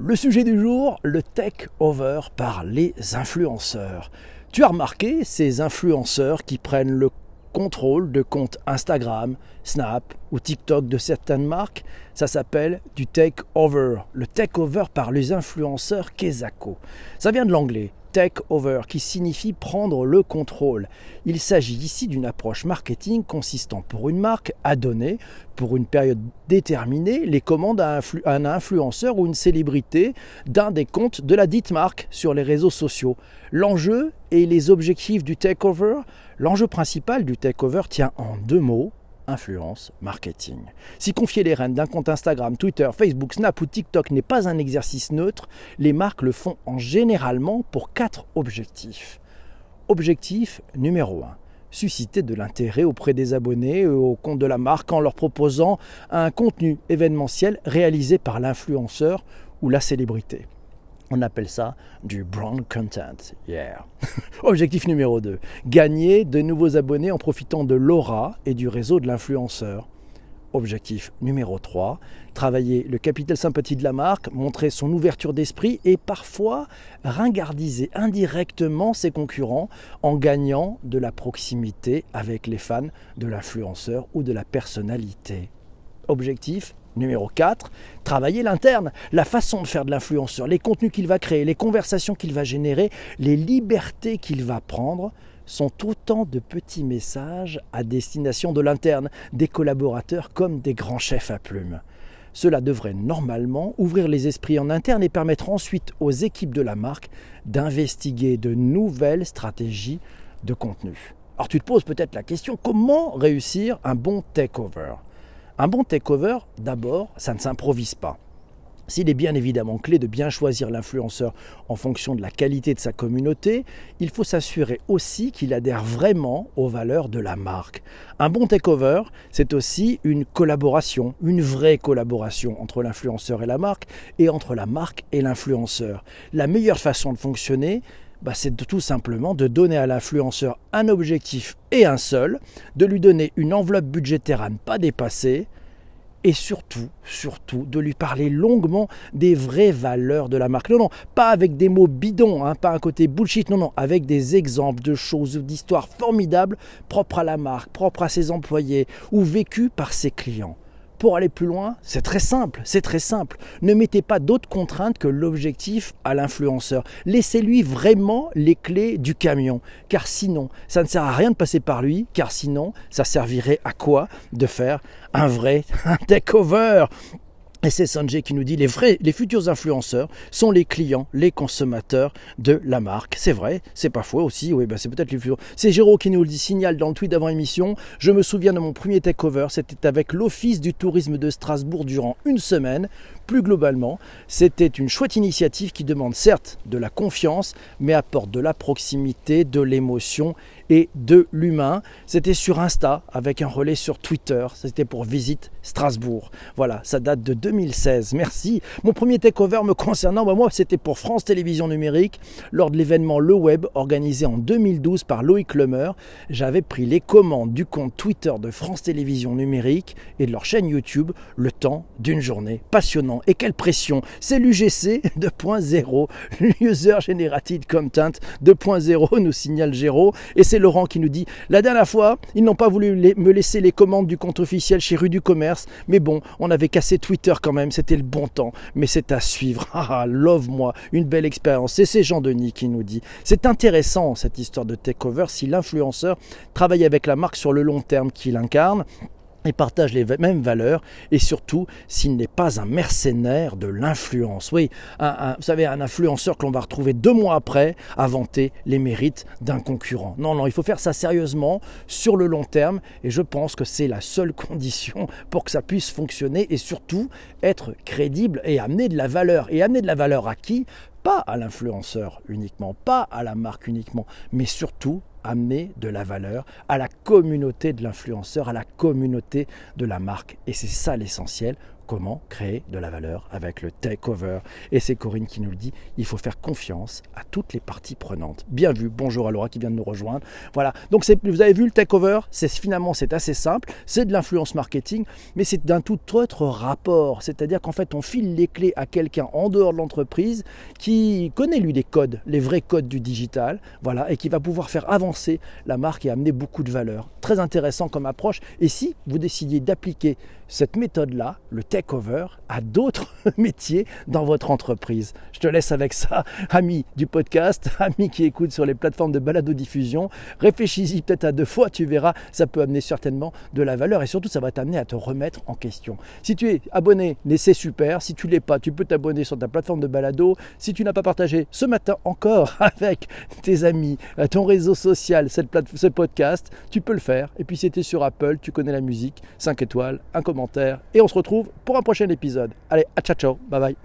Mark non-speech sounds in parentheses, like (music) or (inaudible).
Le sujet du jour, le take-over par les influenceurs. Tu as remarqué ces influenceurs qui prennent le contrôle de comptes Instagram, Snap ou TikTok de certaines marques? Ça s'appelle du take-over. Le take-over par les influenceurs Kezako. Ça vient de l'anglais take over, qui signifie prendre le contrôle. Il s'agit ici d'une approche marketing consistant pour une marque à donner, pour une période déterminée, les commandes à, un influenceur ou une célébrité d'un des comptes de la dite marque sur les réseaux sociaux. L'enjeu et les objectifs du takeover L'enjeu principal du takeover tient en deux mots, influence marketing. Si confier les rênes d'un compte Instagram, Twitter, Facebook, Snap ou TikTok n'est pas un exercice neutre, les marques le font en généralement pour quatre objectifs. Objectif numéro 1 susciter de l'intérêt auprès des abonnés au compte de la marque en leur proposant un contenu événementiel réalisé par l'influenceur ou la célébrité. On appelle ça du brand content. Yeah. (laughs) Objectif numéro 2. Gagner de nouveaux abonnés en profitant de l'aura et du réseau de l'influenceur. Objectif numéro 3. Travailler le capital sympathie de la marque, montrer son ouverture d'esprit et parfois ringardiser indirectement ses concurrents en gagnant de la proximité avec les fans de l'influenceur ou de la personnalité. Objectif Numéro 4, travailler l'interne, la façon de faire de l'influenceur, les contenus qu'il va créer, les conversations qu'il va générer, les libertés qu'il va prendre sont autant de petits messages à destination de l'interne, des collaborateurs comme des grands chefs à plumes. Cela devrait normalement ouvrir les esprits en interne et permettre ensuite aux équipes de la marque d'investiguer de nouvelles stratégies de contenu. Alors tu te poses peut-être la question, comment réussir un bon takeover? Un bon takeover, d'abord, ça ne s'improvise pas. S'il est bien évidemment clé de bien choisir l'influenceur en fonction de la qualité de sa communauté, il faut s'assurer aussi qu'il adhère vraiment aux valeurs de la marque. Un bon takeover, c'est aussi une collaboration, une vraie collaboration entre l'influenceur et la marque et entre la marque et l'influenceur. La meilleure façon de fonctionner, bah, c'est tout simplement de donner à l'influenceur un objectif et un seul, de lui donner une enveloppe budgétaire à ne pas dépasser, et surtout, surtout, de lui parler longuement des vraies valeurs de la marque. Non, non, pas avec des mots bidons, hein, pas un côté bullshit, non, non, avec des exemples de choses ou d'histoires formidables propres à la marque, propres à ses employés ou vécues par ses clients. Pour aller plus loin, c'est très simple, c'est très simple. Ne mettez pas d'autres contraintes que l'objectif à l'influenceur. Laissez-lui vraiment les clés du camion, car sinon, ça ne sert à rien de passer par lui, car sinon, ça servirait à quoi de faire un vrai (laughs) takeover? Et c'est Sanjay qui nous dit les vrais, les futurs influenceurs sont les clients, les consommateurs de la marque. C'est vrai, c'est pas aussi. Oui, bah c'est peut-être les futurs. C'est Géraud qui nous le dit, signale dans le tweet d'avant émission. Je me souviens de mon premier takeover, c'était avec l'Office du tourisme de Strasbourg durant une semaine. Plus globalement, c'était une chouette initiative qui demande certes de la confiance, mais apporte de la proximité, de l'émotion et de l'humain. C'était sur Insta avec un relais sur Twitter. C'était pour Visite Strasbourg. Voilà, ça date de 2016. Merci. Mon premier takeover me concernant, bah, moi, c'était pour France Télévisions Numérique lors de l'événement Le Web organisé en 2012 par Loïc Lemer. J'avais pris les commandes du compte Twitter de France Télévisions Numérique et de leur chaîne YouTube le temps d'une journée. Passionnant. Et quelle pression C'est l'UGC 2.0, User Generated Content 2.0, nous signale Géraud. Et c'est Laurent qui nous dit La dernière fois, ils n'ont pas voulu me laisser les commandes du compte officiel chez Rue du Commerce, mais bon, on avait cassé Twitter quand même, c'était le bon temps, mais c'est à suivre. (laughs) Ah, love moi, une belle expérience. C'est Jean-Denis qui nous dit C'est intéressant cette histoire de takeover si l'influenceur travaille avec la marque sur le long terme qu'il incarne et partage les mêmes valeurs et surtout s'il n'est pas un mercenaire de l'influence. Oui, vous savez, un influenceur que l'on va retrouver deux mois après à vanter les mérites d'un concurrent. Non, non, il faut faire ça sérieusement sur le long terme et je pense que c'est la seule (laughs) condition pour que ça puisse fonctionner et surtout être crédible et amener de la valeur. Et amener de la valeur à qui? Pas à l'influenceur uniquement, pas à la marque uniquement, mais surtout amener de la valeur à la communauté de l'influenceur, à la communauté de la marque. Et c'est ça l'essentiel comment créer de la valeur avec le takeover. Et c'est Corinne qui nous le dit, il faut faire confiance à toutes les parties prenantes. Bien vu, bonjour à Laura qui vient de nous rejoindre. Voilà, donc vous avez vu le takeover, finalement c'est assez simple, c'est de l'influence marketing, mais c'est d'un tout autre rapport. C'est-à-dire qu'en fait on file les clés à quelqu'un en dehors de l'entreprise qui connaît lui les codes, les vrais codes du digital, voilà, et qui va pouvoir faire avancer la marque et amener beaucoup de valeur. Très intéressant comme approche. Et si vous décidiez d'appliquer cette méthode-là, le takeover, à d'autres (laughs) métiers dans votre entreprise. Je te laisse avec ça, ami du podcast, (laughs) ami qui écoute sur les plateformes de balado-diffusion. Réfléchis-y peut-être à deux fois, tu verras, ça peut amener certainement de la valeur et surtout ça va t'amener à te remettre en question. Si tu es abonné, c'est super. Si tu l'es pas, tu peux t'abonner sur ta plateforme de balado. Si tu n'as pas partagé ce matin encore (laughs) avec tes amis, euh, ton réseau social, ce podcast, tu peux le faire. Et puis si tu es sur Apple, tu connais la musique, 5 étoiles, un commentaire et on se retrouve pour un prochain épisode. Allez, à ciao ciao, bye bye.